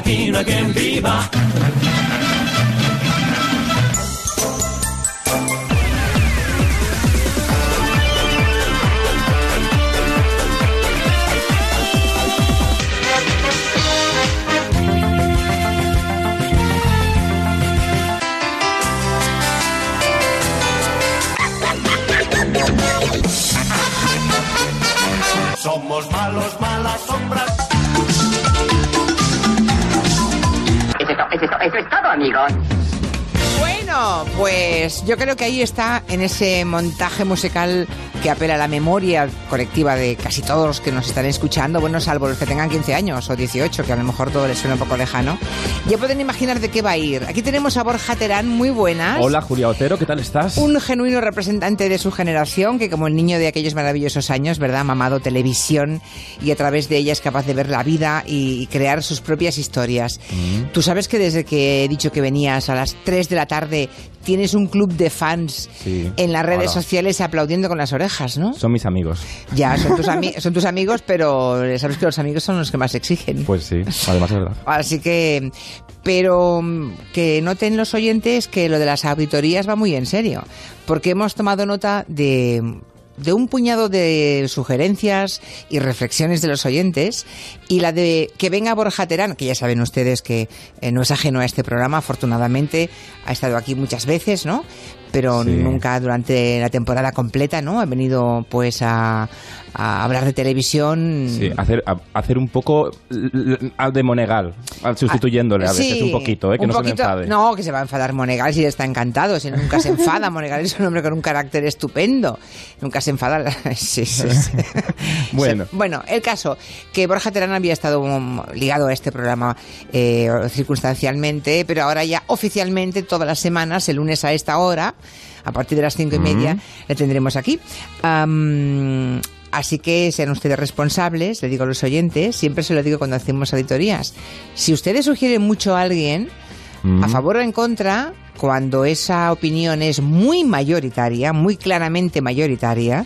aquí no hay quien viva. Eso es, eso eso es todo, amigos. Bueno, pues yo creo que ahí está en ese montaje musical que apela a la memoria colectiva de casi todos los que nos están escuchando, bueno, salvo los que tengan 15 años o 18, que a lo mejor todo les suena un poco lejano. Ya pueden imaginar de qué va a ir. Aquí tenemos a Borja Terán, muy buenas. Hola Julia Otero, ¿qué tal estás? Un genuino representante de su generación que como el niño de aquellos maravillosos años, ¿verdad? Ha mamado televisión y a través de ella es capaz de ver la vida y, y crear sus propias historias. Mm. Tú sabes que desde que he dicho que venías a las 3 de la tarde tienes un club de fans Sí. en las redes Hola. sociales aplaudiendo con las orejas, ¿no? Son mis amigos. Ya, son tus, ami- son tus amigos, pero sabes que los amigos son los que más exigen. Pues sí, además es verdad. Así que, pero mm, que noten los oyentes que lo de las auditorías va muy en serio, porque hemos tomado nota de, de un puñado de sugerencias y reflexiones de los oyentes y la de que venga Borja Terán, que ya saben ustedes que eh, no es ajeno a este programa, afortunadamente ha estado aquí muchas veces, ¿no? Pero Sí. nunca durante la temporada completa, ¿no? Ha venido pues a, a hablar de televisión. Sí, hacer, a- hacer un poco al de Monegal, al sustituyéndole a veces Sí, un poquito, ¿eh? que un no poquito- se me enfade. No, que se va a enfadar Monegal si está encantado, si nunca se enfada. Monegal es un hombre con un carácter estupendo. Nunca se enfada. sí, sí, sí. Bueno. Bueno, el caso, que Borja Terán había estado ligado a este programa eh, circunstancialmente, pero ahora ya oficialmente todas las semanas, el lunes a esta hora, a partir de las cinco y media, le tendremos aquí. Así que sean ustedes responsables, le digo a los oyentes, siempre se lo digo cuando hacemos auditorías. Si ustedes sugieren mucho a alguien, Mm. a favor o en contra, cuando esa opinión es muy mayoritaria, muy claramente mayoritaria,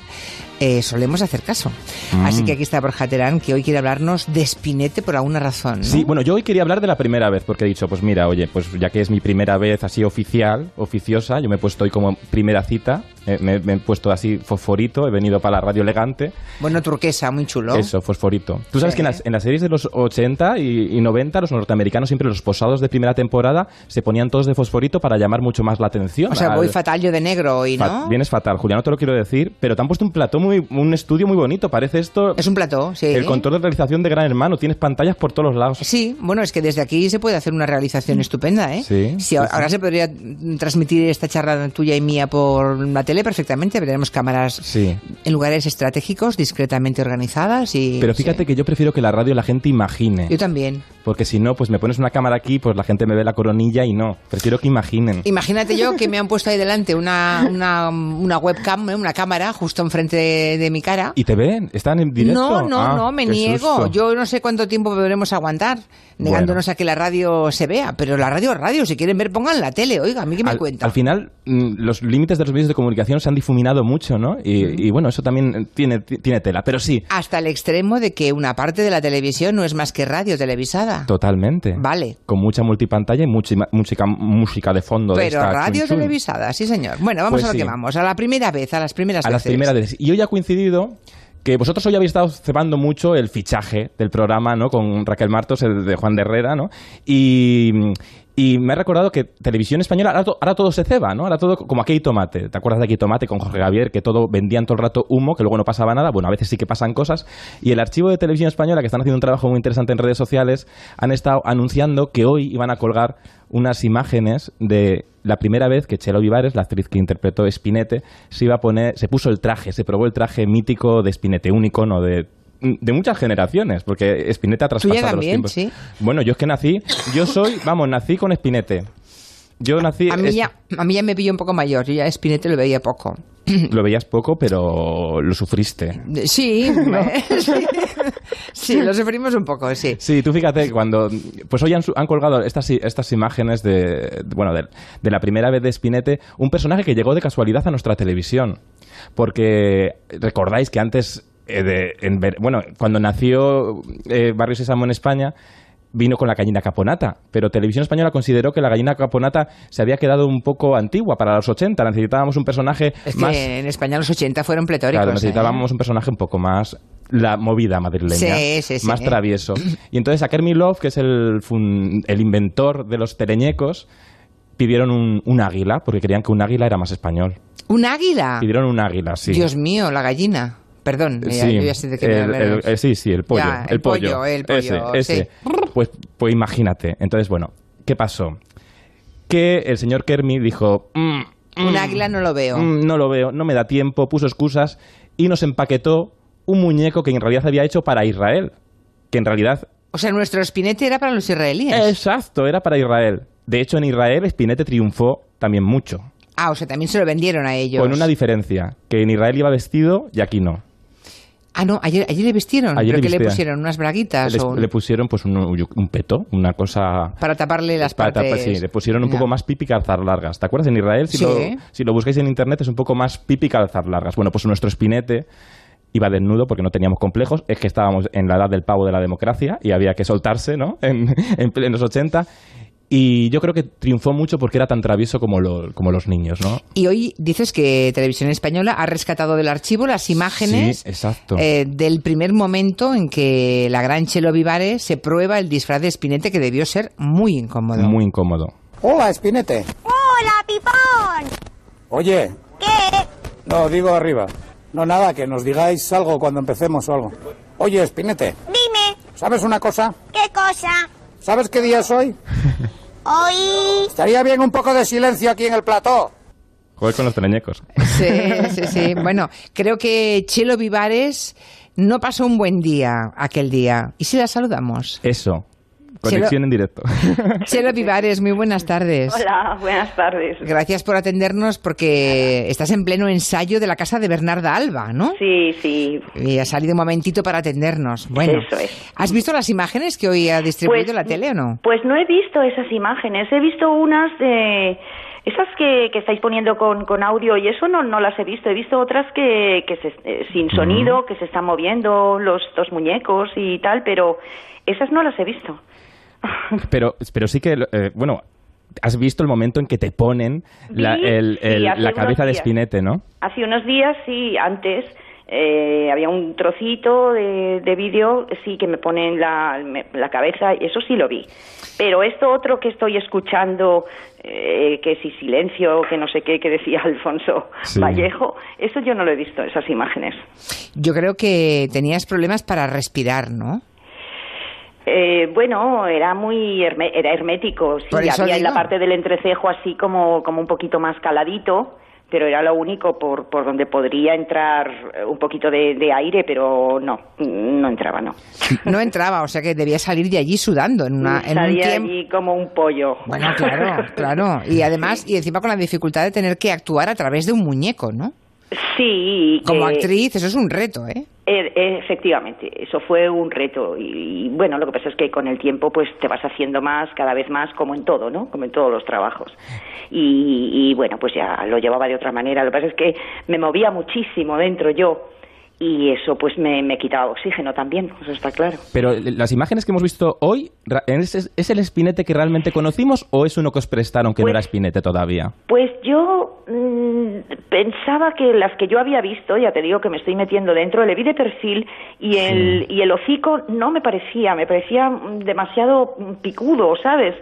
eh, solemos hacer caso. Mm. Así que aquí está Borja Terán, que hoy quiere hablarnos de Spinete por alguna razón. ¿no? Sí, bueno, yo hoy quería hablar de la primera vez, porque he dicho, pues mira, oye, pues ya que es mi primera vez así oficial, oficiosa, yo me he puesto hoy como primera cita, eh, me, me he puesto así fosforito, he venido para la radio elegante, Bueno, turquesa, muy chulo. eso, fosforito. Tú sabes Sí. que en las, en las series de los 80 y, y 90, los norteamericanos siempre los posados de primera temporada se ponían todos de fosforito para llamar mucho más la atención. O sea, al- voy fatal yo de negro hoy, Fa- ¿no? Vienes fatal, Julián, no te lo quiero decir, pero te han puesto un plató muy, un estudio muy bonito. Parece esto Es un plató, sí. el control de realización de Gran Hermano. Tienes pantallas por todos los lados. Sí, bueno, es que desde aquí se puede hacer una realización estupenda, ¿eh? Sí, Si sí, ahora sí. se podría transmitir esta charla tuya y mía por la tele perfectamente. Veremos cámaras Sí. en lugares estratégicos, discretamente organizadas y... Pero fíjate que yo prefiero que la radio la gente imagine. Yo también. Porque si no, pues me pones una cámara aquí, pues la gente me ve la coronilla y no. Prefiero que imaginen. Imagínate yo que me han puesto ahí delante una, una, una webcam, ¿eh? una cámara justo enfrente de, de mi cara. ¿Y te ven? ¿Están en directo? No, no, Ah, no, me niego. susto. Yo no sé cuánto tiempo podremos aguantar negándonos a que la radio se vea, pero la radio es radio. Si quieren ver, pongan la tele. Oiga, ¿a mí qué me al, cuenta? al final, mm, los límites de los medios de comunicación se han difuminado mucho, ¿no? Y, y bueno, eso también tiene, tiene tela. Pero sí, Hasta el extremo de que una parte de la televisión no es más que radio televisada. totalmente. Vale. Con mucha multipantalla y mucha música, música de fondo. de Pero esta radio chun chun. televisada, sí señor. Bueno, vamos Pues a lo que vamos. A la primera vez, a las primeras a las veces. primeras veces. Y hoy coincidido que vosotros hoy habéis estado cebando mucho el fichaje del programa, ¿no? Con Raquel Martos, el de Juan de Herrera, ¿no? Y, y me ha recordado que televisión española, ahora, to- ahora todo se ceba, ¿no? Ahora todo como aquí tomate. ¿Te acuerdas de aquí tomate con Jorge Javier? Que todo vendían todo el rato humo, que luego no pasaba nada. Bueno, a veces sí que pasan cosas. Y el archivo de televisión española, que están haciendo un trabajo muy interesante en redes sociales, han estado anunciando que hoy iban a colgar unas imágenes de la primera vez que Chelo Vivares, la actriz que interpretó Spinete, se iba a poner, se puso el traje, se probó el traje mítico de Spinete, un icono de de muchas generaciones, porque Spinete ha traspasado los tiempos. sí. Bueno, yo es que nací, yo soy, vamos, nací con Spinete. Yo nací, A mí, ya, a mí ya me pilló un poco mayor. Yo ya Spinete lo veía poco. lo veías poco, pero lo sufriste. Sí, sí. Sí, lo sufrimos un poco, sí. Sí, tú fíjate, cuando. Pues hoy han, colgado estas, imágenes de. de- Bueno, de, de la primera vez de Spinete, un personaje que llegó de casualidad a nuestra televisión. Porque recordáis que antes. Eh, de- en bueno, cuando nació eh, Barrio Sésamo en España. vino con la gallina caponata, pero Televisión Española consideró que la gallina caponata se había quedado un poco antigua para los 80, necesitábamos un personaje Es más... que en España los 80 fueron pletóricos. Claro, ¿eh? necesitábamos un personaje un poco más la movida madrileña, Sí, sí, sí. más travieso. Y entonces a Kermilov, que es el, fun- el inventor de los teleñecos, pidieron un, un águila, porque querían que un águila era más español. ¿Un águila? Pidieron un águila, sí. Dios mío, la gallina. Perdón, Sí, yo ya sé de qué me el- el- eh, sí, sí, el pollo. Ya, el, pollo, el pollo, Ese, ese. sí. Pues, pues imagínate. Entonces, bueno, ¿qué pasó? Que el señor Kermi dijo... "Mm, mm, Un águila no lo veo. mm, no lo veo, no me da tiempo, puso excusas y nos empaquetó un muñeco que en realidad había hecho para Israel. Que en realidad... O sea, nuestro espinete era para los israelíes. Exacto, era para Israel. De hecho, en Israel Spinette triunfó también mucho. Ah, o sea, también se lo vendieron a ellos. Con una diferencia, que en Israel iba vestido y aquí no. Ah, no, ayer, ayer le vistieron. Ayer ¿Pero le qué le pusieron? ¿Unas braguitas? Les- o le pusieron pues un, un peto, una cosa Para taparle las Para partes... tapar- sí, le pusieron un poco más pipi calzar largas. ¿Te acuerdas? En Israel, si, Sí. lo, si lo buscáis en internet, es un poco más pipi calzar largas. Bueno, pues nuestro espinete iba desnudo porque no teníamos complejos. Es que estábamos en la edad del pavo de la democracia y había que soltarse, ¿no? En, en, en los 80. Y yo creo que triunfó mucho porque era tan travieso como, lo- como los niños, ¿no? Y hoy dices que Televisión Española ha rescatado del archivo las imágenes Sí, exacto. eh, del primer momento en que la gran Chelo Vivares se prueba el disfraz de espinete que debió ser muy incómodo. Muy incómodo. Hola, Espinete. ¡Hola, Pipón! Oye, ¿Qué? no, digo arriba. No, nada, que nos digáis algo cuando empecemos o algo. Oye, Espinete, Dime, ¿sabes una cosa? ¿qué cosa? ¿Sabes qué día es hoy? Hoy... Estaría bien un poco de silencio aquí en el plató. Joder con los teleñecos. Sí, sí, sí. Bueno, creo que Chelo Vivares no pasó un buen día aquel día. ¿Y si la saludamos? Eso. Conexión en directo. Chelo Vivares, muy buenas tardes. Hola, buenas tardes. Gracias por atendernos porque estás en pleno ensayo de la casa de Bernarda Alba, ¿no? Sí, sí. Y ha salido un momentito para atendernos. Bueno, Eso es. ¿has visto las imágenes que hoy ha distribuido Pues- la tele o no? Pues no he visto esas imágenes. He visto unas de... Esas que, que estáis poniendo con, con audio y eso no, no las he visto. He visto otras que, que se, eh, sin sonido, que se están moviendo los dos muñecos y tal, pero esas no las he visto. Pero, pero sí que, eh, bueno, has visto el momento en que te ponen la, el- sí, la cabeza de días. espinete, ¿no? Hace unos días, sí, antes eh, había un trocito de, de vídeo, sí, que me ponen la, me- la cabeza, y eso sí lo vi. Pero esto otro que estoy escuchando, eh, que si silencio, que no sé qué, que decía Alfonso Sí. Vallejo, eso yo no lo he visto, esas imágenes. Yo creo que tenías problemas para respirar, ¿no? Eh, bueno, era muy herme- era hermético, sí, había en la parte del entrecejo así como, como un poquito más caladito, pero era lo único por, por donde podría entrar eh, un poquito de, de aire, pero no, no entraba, no. No entraba, o sea que debía salir de allí sudando en, una, en un tiempo. allí como un pollo. Bueno, claro, claro. Y además, y encima con la dificultad de tener que actuar a través de un muñeco, ¿no? Sí, que- Como actriz, eso es un reto, ¿eh? Eh, eh, efectivamente, eso fue un reto y, y, bueno, lo que pasa es que con el tiempo pues te vas haciendo más, cada vez más, como en todo, ¿no? Como en todos los trabajos. Y, y, bueno, pues ya lo llevaba de otra manera. Lo que pasa es que me movía muchísimo dentro yo y eso pues me, me quitaba oxígeno también, eso está claro. Pero eh, las imágenes que hemos visto hoy, ¿es, es el espinete que realmente conocimos o es uno que os prestaron que no Pues- era espinete todavía? Pues yo mm, pensaba que las que yo había visto, ya te digo que me estoy metiendo dentro, le vi de perfil y el, y el hocico no me parecía, me parecía mm, demasiado picudo, ¿sabes?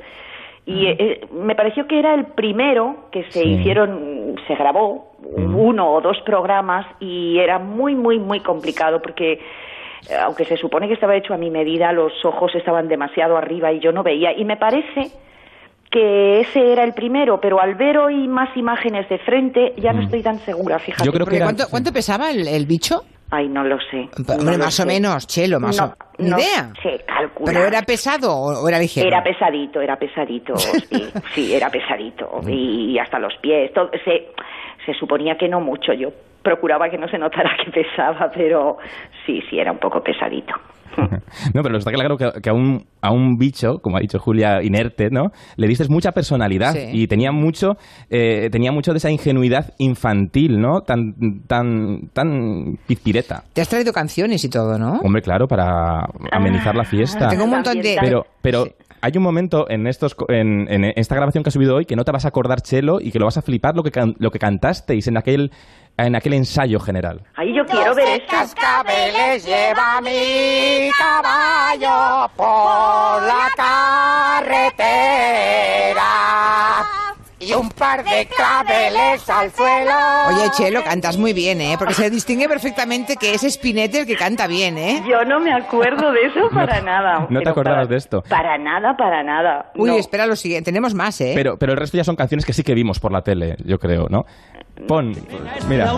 Y eh, me pareció que era el primero que se Sí. hicieron, se grabó uno o dos programas y era muy, muy, muy complicado porque eh, aunque se supone que estaba hecho a mi medida, los ojos estaban demasiado arriba y yo no veía. Y me parece que ese era el primero, pero al ver hoy más imágenes de frente ya no estoy tan segura, fíjate. Mm. Yo creo que era- ¿cuánto, cuánto pesaba el, el bicho? Ay, no lo sé. No lo más o menos, Chelo, más no, o Ni no idea. sé calcular. ¿Pero era pesado o, o era ligero? Era pesadito, era pesadito, sí, sí, era pesadito. Y hasta los pies, todo, se, se suponía que no mucho, yo procuraba que no se notara que pesaba, pero sí, sí, era un poco pesadito. No, pero está claro que, que a, un, a un bicho, como ha dicho Julia, inerte, ¿no? Le diste mucha personalidad Sí. y tenía mucho, eh, tenía mucho de esa ingenuidad infantil, ¿no? Tan, tan, tan pizpireta. Te has traído canciones y todo, ¿no? Hombre, claro, para amenizar la fiesta. Tengo un montón de- Pero, pero hay un momento en estos co- en, en esta grabación que has subido hoy que no te vas a acordar, Chelo, y que lo vas a flipar lo que, can- lo que cantasteis en aquel, en aquel ensayo general. Ahí yo quiero ver eso. cascabeles lleva mi caballo por la carretera y un par de claveles al suelo. Oye, Chelo, cantas muy bien, ¿eh? Porque se distingue perfectamente que es Spinetta el que canta bien, ¿eh? Yo no me acuerdo de eso para nada. no te acordabas para- de esto. Para nada, para nada. Uy, No. espera lo siguiente. Tenemos más, ¿eh? Pero, pero el resto ya son canciones que sí que vimos por la tele, yo creo, ¿no? Pon, mira.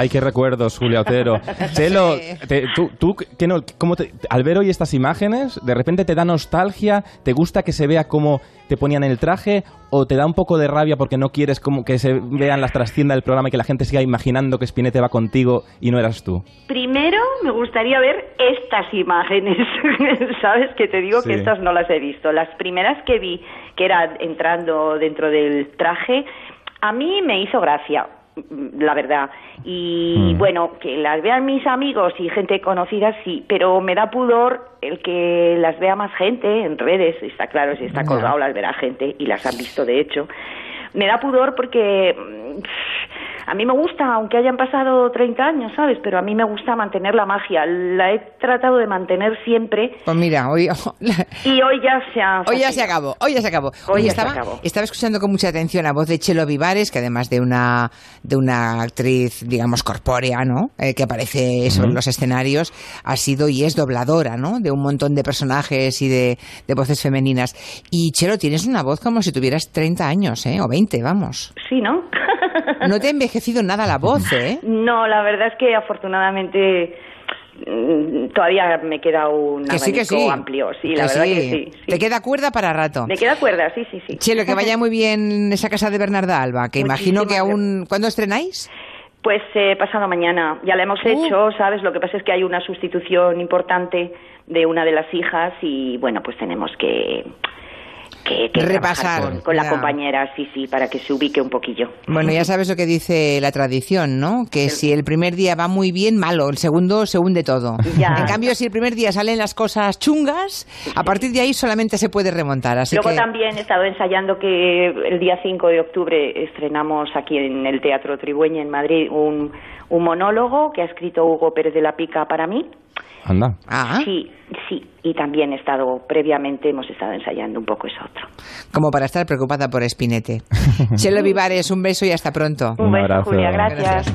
Ay, qué recuerdos, Julia Otero. Chelo, te- tú, tú ¿qué no, cómo te- al ver hoy estas imágenes, de repente te da nostalgia, te gusta que se vea cómo te ponían el traje o te da un poco de rabia porque no quieres como que se vean las trasciendas del programa y que la gente siga imaginando que Spinette va contigo y no eras tú. Primero me gustaría ver estas imágenes, ¿sabes? Que te digo que estas no las he visto. Las primeras que vi, que era entrando dentro del traje, a mí me hizo gracia, la verdad. Y Mm. bueno, que las vean mis amigos y gente conocida, sí, pero me da pudor el que las vea más gente en redes. Está claro, si está colgado las verá gente y las han visto de hecho. Me da pudor porque mm, a mí me gusta, aunque hayan pasado 30 años, ¿sabes? Pero a mí me gusta mantener la magia. La he tratado de mantener siempre Pues mira, hoy, y hoy ya se ha... hoy ya se acabó, hoy ya se acabó. Hoy ya se estaba, acabó. estaba escuchando con mucha atención la voz de Chelo Vivares, que además de una, de una actriz, digamos, corpórea, ¿no? Eh, que aparece sobre los escenarios, ha sido y es dobladora, ¿no? De un montón de personajes y de, de voces femeninas. Y Chelo, tienes una voz como si tuvieras 30 años, ¿eh? O 20, vamos. Sí, ¿no? No te ha envejecido nada la voz, ¿eh? no, la verdad es que afortunadamente mm, todavía me queda un Que sí, que abanico sí. amplio. Sí, Que la verdad sí. que sí, sí. Te queda cuerda para rato. Me queda cuerda, sí, sí, sí. Chelo, que vaya muy bien esa casa de Bernarda Alba, que imagino que aún... ¿Cuándo estrenáis? Pues eh, pasado mañana. Ya la hemos Uh. hecho, ¿sabes? Lo que pasa es que hay una sustitución importante de una de las hijas y, bueno, pues tenemos que, que, que Repasar, con, con la ya. compañera, sí, sí, para que se ubique un poquillo. Bueno, ya sabes lo que dice la tradición, ¿no? Que si el primer día va muy bien, malo, el segundo se hunde todo. Ya. En cambio, si el primer día salen las cosas chungas, a partir de ahí solamente se puede remontar. Así Luego que también he estado ensayando que el día 5 de octubre estrenamos aquí en el Teatro Trigüeña en Madrid un, un monólogo que ha escrito Hugo Pérez de la Pica para mí. Anda. Ah, Sí, sí. Y también he estado, previamente hemos estado ensayando un poco eso otro. como para estar preocupada por Espinete. Chelo Vivares, un beso y hasta pronto. Un, Un beso, abrazo. Julia, gracias.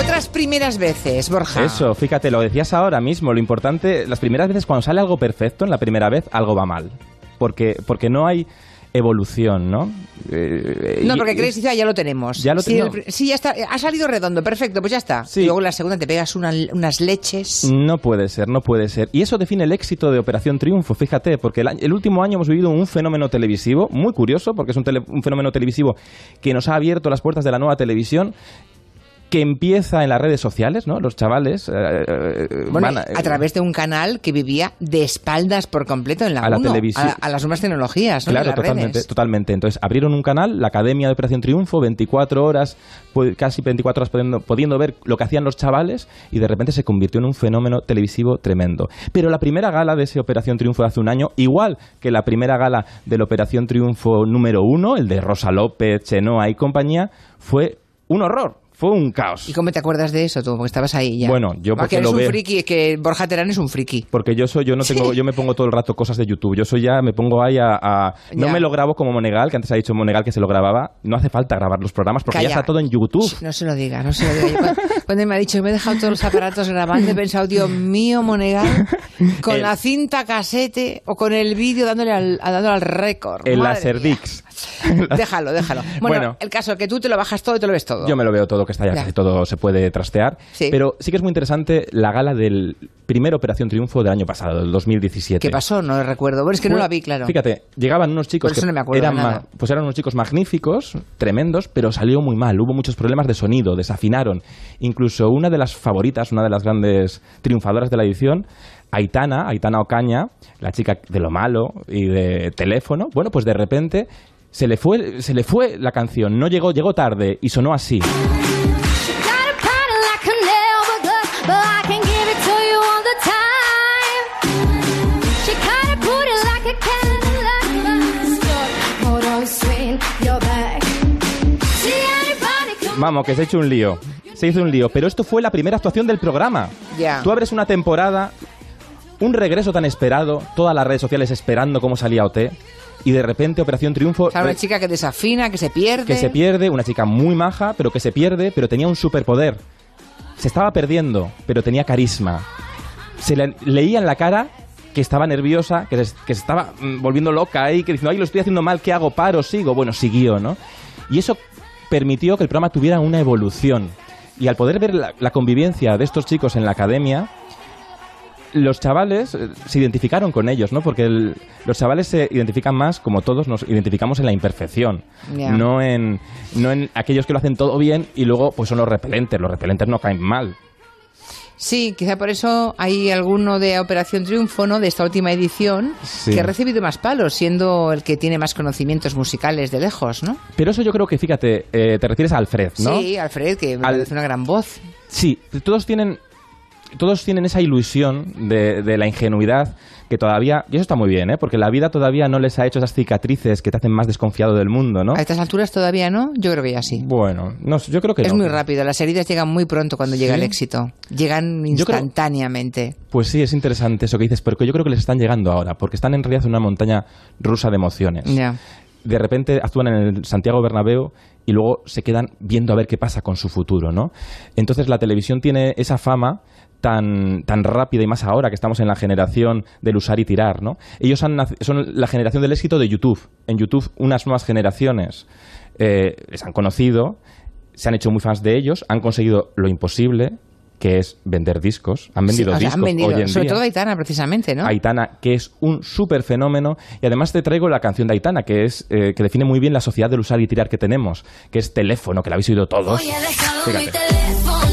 Otras primeras veces, Borja. Eso, fíjate, lo decías ahora mismo, lo importante, las primeras veces cuando sale algo perfecto, en la primera vez algo va mal. Porque, porque no hay evolución, ¿no? Eh, No, porque crees que ya lo tenemos. Ya lo tenemos. el ya está. Ha salido redondo, perfecto, pues ya está. Sí. Y luego la segunda te pegas una- unas leches. No puede ser, no puede ser. Y eso define el éxito de Operación Triunfo, fíjate, porque el, el último año hemos vivido un fenómeno televisivo muy curioso, porque es un, tele- un fenómeno televisivo que nos ha abierto las puertas de la nueva televisión, que empieza en las redes sociales, ¿no? Los chavales eh, eh, Bueno, van a, través de un canal que vivía de espaldas por completo en la, A la uno, televisión. a, a las nuevas tecnologías, ¿no? Claro, las totalmente, redes. totalmente. Entonces abrieron un canal, la Academia de Operación Triunfo, 24 horas, casi 24 horas pudiendo, pudiendo ver lo que hacían los chavales y de repente se convirtió en un fenómeno televisivo tremendo. Pero la primera gala de ese Operación Triunfo de hace un año, igual que la primera gala de la Operación Triunfo número uno, el de Rosa López, Chenoa y compañía, fue un horror, fue un caos. ¿Y cómo te acuerdas de eso tú? Porque estabas ahí ya. Bueno, yo Ah, porque que eres lo un veo. friki, que Borja Terán es un friki. Porque yo soy, yo no tengo, yo me pongo todo el rato cosas de YouTube. Yo soy ya, me pongo ahí a, a- no Ya. me lo grabo como Monegal, que antes ha dicho Monegal que se lo grababa. No hace falta grabar los programas porque ya está todo en YouTube. No se lo diga, no se lo diga. Yo cuando, cuando me ha dicho me he dejado todos los aparatos grabando, he pensado, Dios mío, Monegal, con El- la cinta casete o con el vídeo dándole al, a- dándole al récord. Madre Laserdix. déjalo, déjalo. Bueno, Bueno. el caso es que tú te lo bajas todo y te lo ves todo. Yo me lo veo todo, que está ya, Ya. casi todo se puede trastear. Sí. Pero sí que es muy interesante la gala del primer Operación Triunfo del año pasado, del 2017. ¿Qué pasó? No lo recuerdo. Bueno, es que no la vi, claro. Fíjate, llegaban unos chicos que no eran, ma- pues eran unos chicos magníficos, tremendos, pero salió muy mal. Hubo muchos problemas de sonido, desafinaron. Incluso una de las favoritas, una de las grandes triunfadoras de la edición, Aitana, Aitana Ocaña, la chica de lo malo y de teléfono, bueno, pues de repente se le fue, se le fue la canción, no llegó, llegó tarde y sonó así. Vamos, que se ha hecho un lío. Se hizo un lío. Pero esto fue la primera actuación del programa. Ya. Tú abres una temporada, un regreso tan esperado, todas las redes sociales esperando cómo salía OT, y de repente Operación Triunfo. O sea, una chica que desafina, que se pierde. que se pierde, una chica muy maja, pero que se pierde, pero tenía un superpoder. Se estaba perdiendo, pero tenía carisma. Se le leía en la cara que estaba nerviosa, que se, que se estaba mm, volviendo loca ahí, que diciendo, ay, lo estoy haciendo mal, ¿qué hago? ¿Paro? ¿Sigo? Bueno, siguió, ¿no? Y eso permitió que el programa tuviera una evolución. Y al poder ver la, la convivencia de estos chicos en la academia, los chavales eh, se identificaron con ellos, ¿no? Porque el- los chavales se identifican más, como todos nos identificamos en la imperfección, no en no en aquellos que lo hacen todo bien y luego pues son los repelentes. Los repelentes no caen mal. Sí, quizá por eso hay alguno de Operación Triunfo, ¿no? De esta última edición, Sí. que ha recibido más palos, siendo el que tiene más conocimientos musicales de lejos, ¿no? Pero eso yo creo que, fíjate, eh, te refieres a Alfred, ¿no? Sí, Alfred, que me Al- parece una gran voz. Sí, todos tienen todos tienen esa ilusión de, de la ingenuidad que todavía, y eso está muy bien, ¿eh? porque la vida todavía no les ha hecho esas cicatrices que te hacen más desconfiado del mundo, ¿no? A estas alturas todavía no, yo creo que ya sí. Bueno, no, yo creo que Es no. muy rápido, las heridas llegan muy pronto cuando llega ¿Sí? el éxito. Llegan creo- instantáneamente. Pues sí, es interesante eso que dices, porque yo creo que les están llegando ahora, porque están en realidad en una montaña rusa de emociones. Ya. De repente actúan en el Santiago Bernabéu y luego se quedan viendo a ver qué pasa con su futuro, ¿no? Entonces la televisión tiene esa fama tan, tan rápida y más ahora que estamos en la generación del usar y tirar, ¿no? Ellos han son la generación del éxito de YouTube. En YouTube unas nuevas generaciones eh, les han conocido, se han hecho muy fans de ellos, han conseguido lo imposible, que es vender discos. Han vendido Sí, o sea, discos han vendido, hoy en sobre día. todo Aitana, precisamente, ¿no? Aitana, que es un súper fenómeno. Y además te traigo la canción de Aitana, que es eh, que define muy bien la sociedad del usar y tirar que tenemos, que es teléfono, que la habéis oído todos. Mi teléfono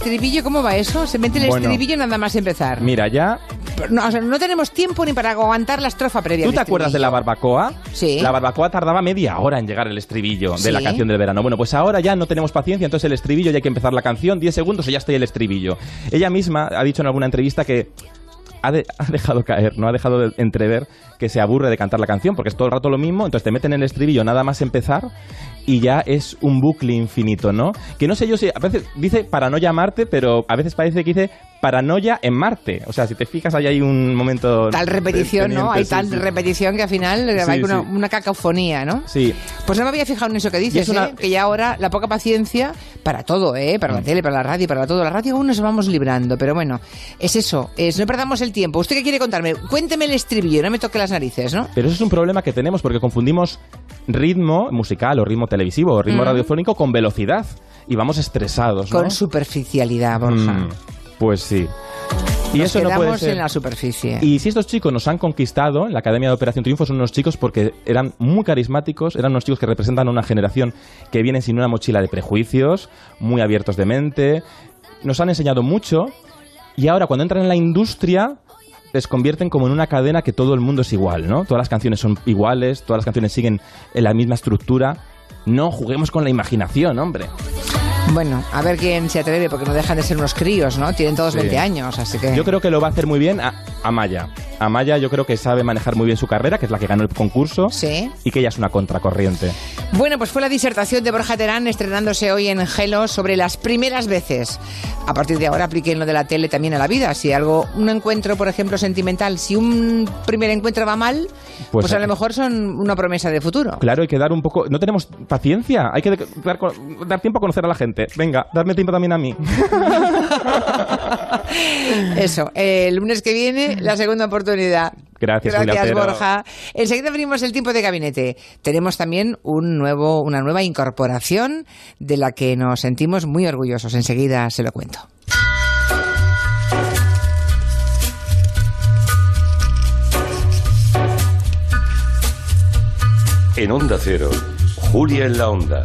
estribillo cómo va eso? Se mete el Bueno. estribillo nada más empezar. Mira, ya. Pero No, o sea, no tenemos tiempo ni para aguantar la estrofa previa. ¿Tú te acuerdas de la barbacoa? Sí. La barbacoa tardaba media hora en llegar el estribillo de la canción del verano. Bueno, pues ahora ya no tenemos paciencia, entonces el estribillo ya hay que empezar la canción, 10 segundos y ya estoy el estribillo. Ella misma ha dicho en alguna entrevista que ha, ha dejado caer, no ha dejado de entrever que se aburre de cantar la canción porque es todo el rato lo mismo, entonces te meten en el estribillo nada más empezar y ya es un bucle infinito, ¿no? Que no sé yo si a veces dice para no llamarte, pero a veces parece que dice paranoia en Marte. O sea, si te fijas ahí hay un momento Tal repetición, ¿no? Hay sí, tal sí. repetición que al final Sí, hay una, una cacofonía, ¿no? Sí, Pues no me había fijado en eso que dices, es una- ¿eh? que ya ahora la poca paciencia para todo, ¿eh? para Mm. la tele, para la radio, para todo. La radio aún nos vamos librando, pero bueno, es eso, es no perdamos el tiempo. ¿Usted qué quiere contarme? Cuénteme el estribillo, no me toque las narices, ¿no? Pero eso es un problema que tenemos porque confundimos ritmo musical o ritmo televisivo o ritmo Mm. radiofónico con velocidad y vamos estresados, ¿no? Con superficialidad, Borja. Mm, pues sí. Y Nos eso no puede ser. en la superficie. Y si estos chicos nos han conquistado en la Academia de Operación Triunfo, son unos chicos porque eran muy carismáticos, eran unos chicos que representan a una generación que viene sin una mochila de prejuicios, muy abiertos de mente, nos han enseñado mucho y ahora cuando entran en la industria les convierten como en una cadena que todo el mundo es igual, ¿no? Todas las canciones son iguales, todas las canciones siguen en la misma estructura. No juguemos con la imaginación, hombre. Bueno, a ver quién se atreve, porque no dejan de ser unos críos, ¿no? Tienen todos Sí. 20 años, así que... Yo creo que lo va a hacer muy bien a Amaya. Amaya yo creo que sabe manejar muy bien su carrera, que es la que ganó el concurso, Sí. y que ella es una contracorriente. Bueno, pues fue la disertación de Borja Terán estrenándose hoy en Gelo sobre las primeras veces. A partir de ahora apliquen lo de la tele también a la vida. Si algo, un encuentro, por ejemplo, sentimental, si un primer encuentro va mal, pues, Pues, a lo mejor son una promesa de futuro. Claro, hay que dar un poco... No tenemos paciencia, hay que dar, dar tiempo a conocer a la gente. Venga, darme tiempo también a mí. Eso, el lunes que viene, la segunda oportunidad. Gracias, Gracias. Borja. Enseguida abrimos el tiempo de gabinete. Tenemos también un nuevo, una nueva incorporación de la que nos sentimos muy orgullosos. Enseguida se lo cuento. En Onda Cero, Julia en la Onda,